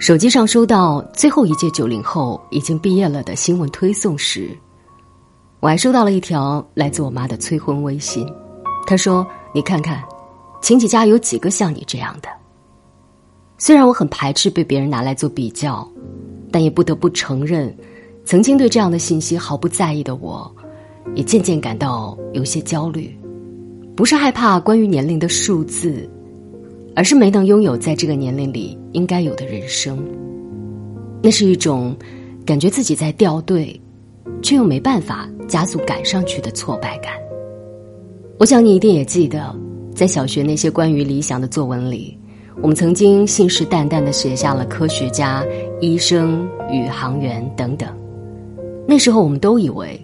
手机上收到最后一届九零后已经毕业了的新闻推送时，我还收到了一条来自我妈的催婚微信。她说：“你看看，亲戚家有几个像你这样的？”虽然我很排斥被别人拿来做比较，但也不得不承认，曾经对这样的信息毫不在意的我，也渐渐感到有些焦虑。不是害怕关于年龄的数字。而是没能拥有在这个年龄里应该有的人生，那是一种感觉自己在掉队，却又没办法加速赶上去的挫败感。我想你一定也记得，在小学那些关于理想的作文里，我们曾经信誓旦旦的写下了科学家、医生、宇航员等等。那时候我们都以为，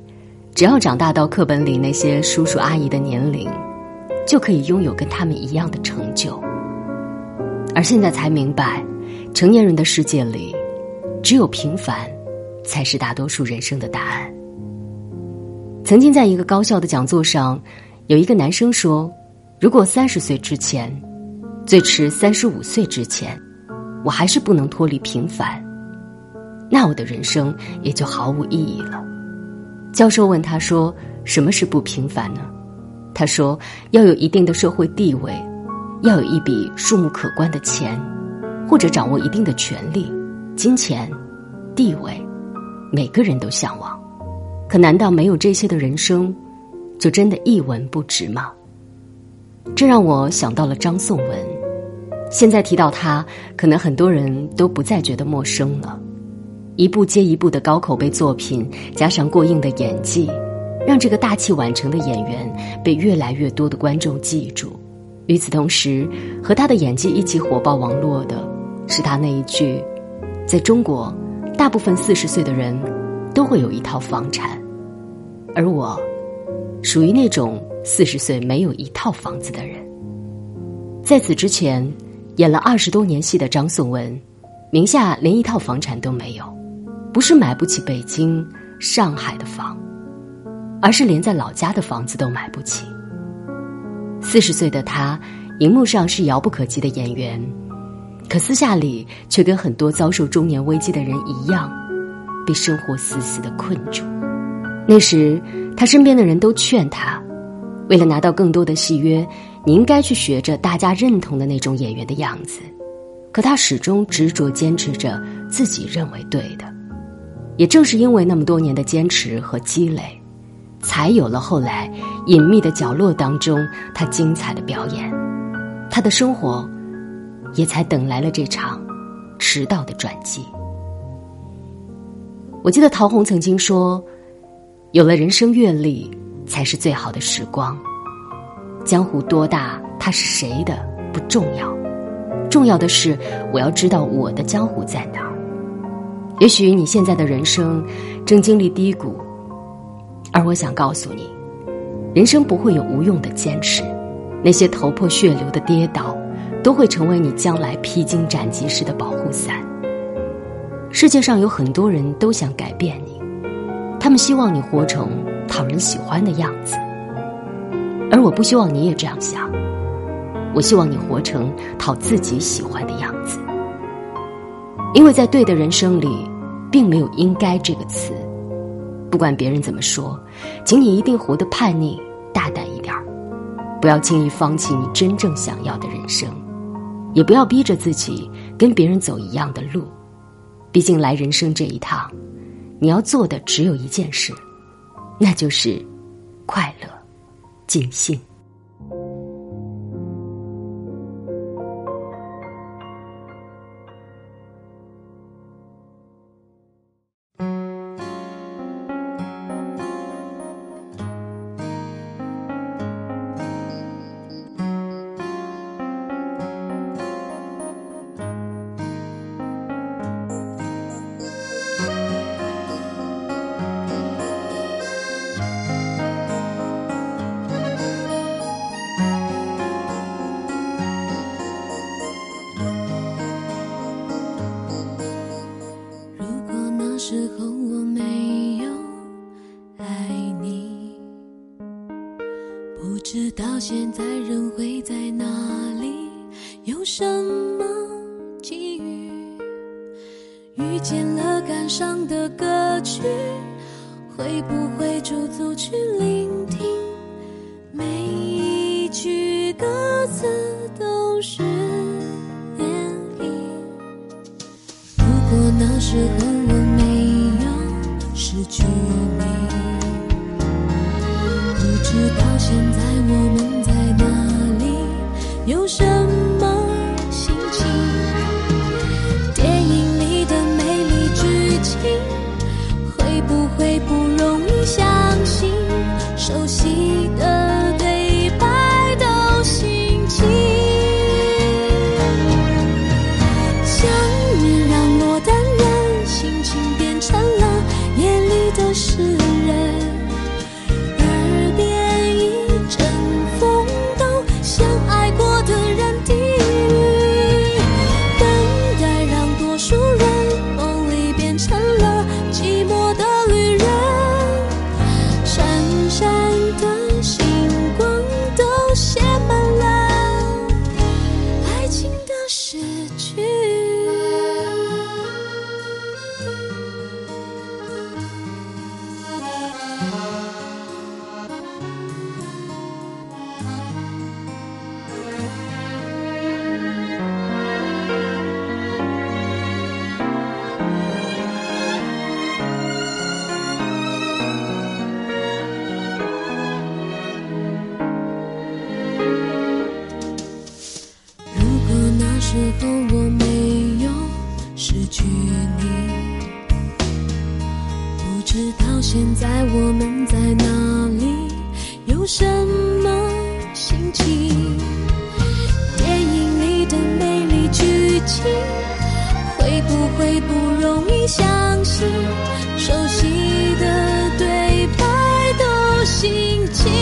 只要长大到课本里那些叔叔阿姨的年龄，就可以拥有跟他们一样的成就。而现在才明白，成年人的世界里，只有平凡，才是大多数人生的答案。曾经在一个高校的讲座上，有一个男生说：“如果三十岁之前，最迟三十五岁之前，我还是不能脱离平凡，那我的人生也就毫无意义了。”教授问他说：“什么是不平凡呢？”他说：“要有一定的社会地位。”要有一笔数目可观的钱，或者掌握一定的权利、金钱、地位，每个人都向往。可难道没有这些的人生，就真的一文不值吗？这让我想到了张颂文。现在提到他，可能很多人都不再觉得陌生了。一部接一部的高口碑作品，加上过硬的演技，让这个大器晚成的演员被越来越多的观众记住。与此同时，和他的演技一起火爆网络的，是他那一句：“在中国，大部分四十岁的人都会有一套房产，而我，属于那种四十岁没有一套房子的人。”在此之前，演了二十多年戏的张颂文，名下连一套房产都没有，不是买不起北京、上海的房，而是连在老家的房子都买不起。四十岁的他，荧幕上是遥不可及的演员，可私下里却跟很多遭受中年危机的人一样，被生活死死的困住。那时，他身边的人都劝他，为了拿到更多的戏约，你应该去学着大家认同的那种演员的样子。可他始终执着坚持着自己认为对的。也正是因为那么多年的坚持和积累。才有了后来隐秘的角落当中他精彩的表演，他的生活也才等来了这场迟到的转机。我记得陶虹曾经说：“有了人生阅历，才是最好的时光。江湖多大，他是谁的不重要，重要的是我要知道我的江湖在哪。也许你现在的人生正经历低谷。”而我想告诉你，人生不会有无用的坚持，那些头破血流的跌倒，都会成为你将来披荆斩棘时的保护伞。世界上有很多人都想改变你，他们希望你活成讨人喜欢的样子，而我不希望你也这样想，我希望你活成讨自己喜欢的样子，因为在对的人生里，并没有“应该”这个词。不管别人怎么说，请你一定活得叛逆、大胆一点儿，不要轻易放弃你真正想要的人生，也不要逼着自己跟别人走一样的路。毕竟来人生这一趟，你要做的只有一件事，那就是快乐、尽兴。现在人会在哪里，有什么际遇，遇见了感伤的歌曲，会不会驻足去聆听，每一句歌词都是涟漪。如果那时候我没有失去你，到现在我们在哪里，有什现在我们在哪里，有什么心情？电影里的美丽剧情，会不会不容易相信？熟悉的对白都心情。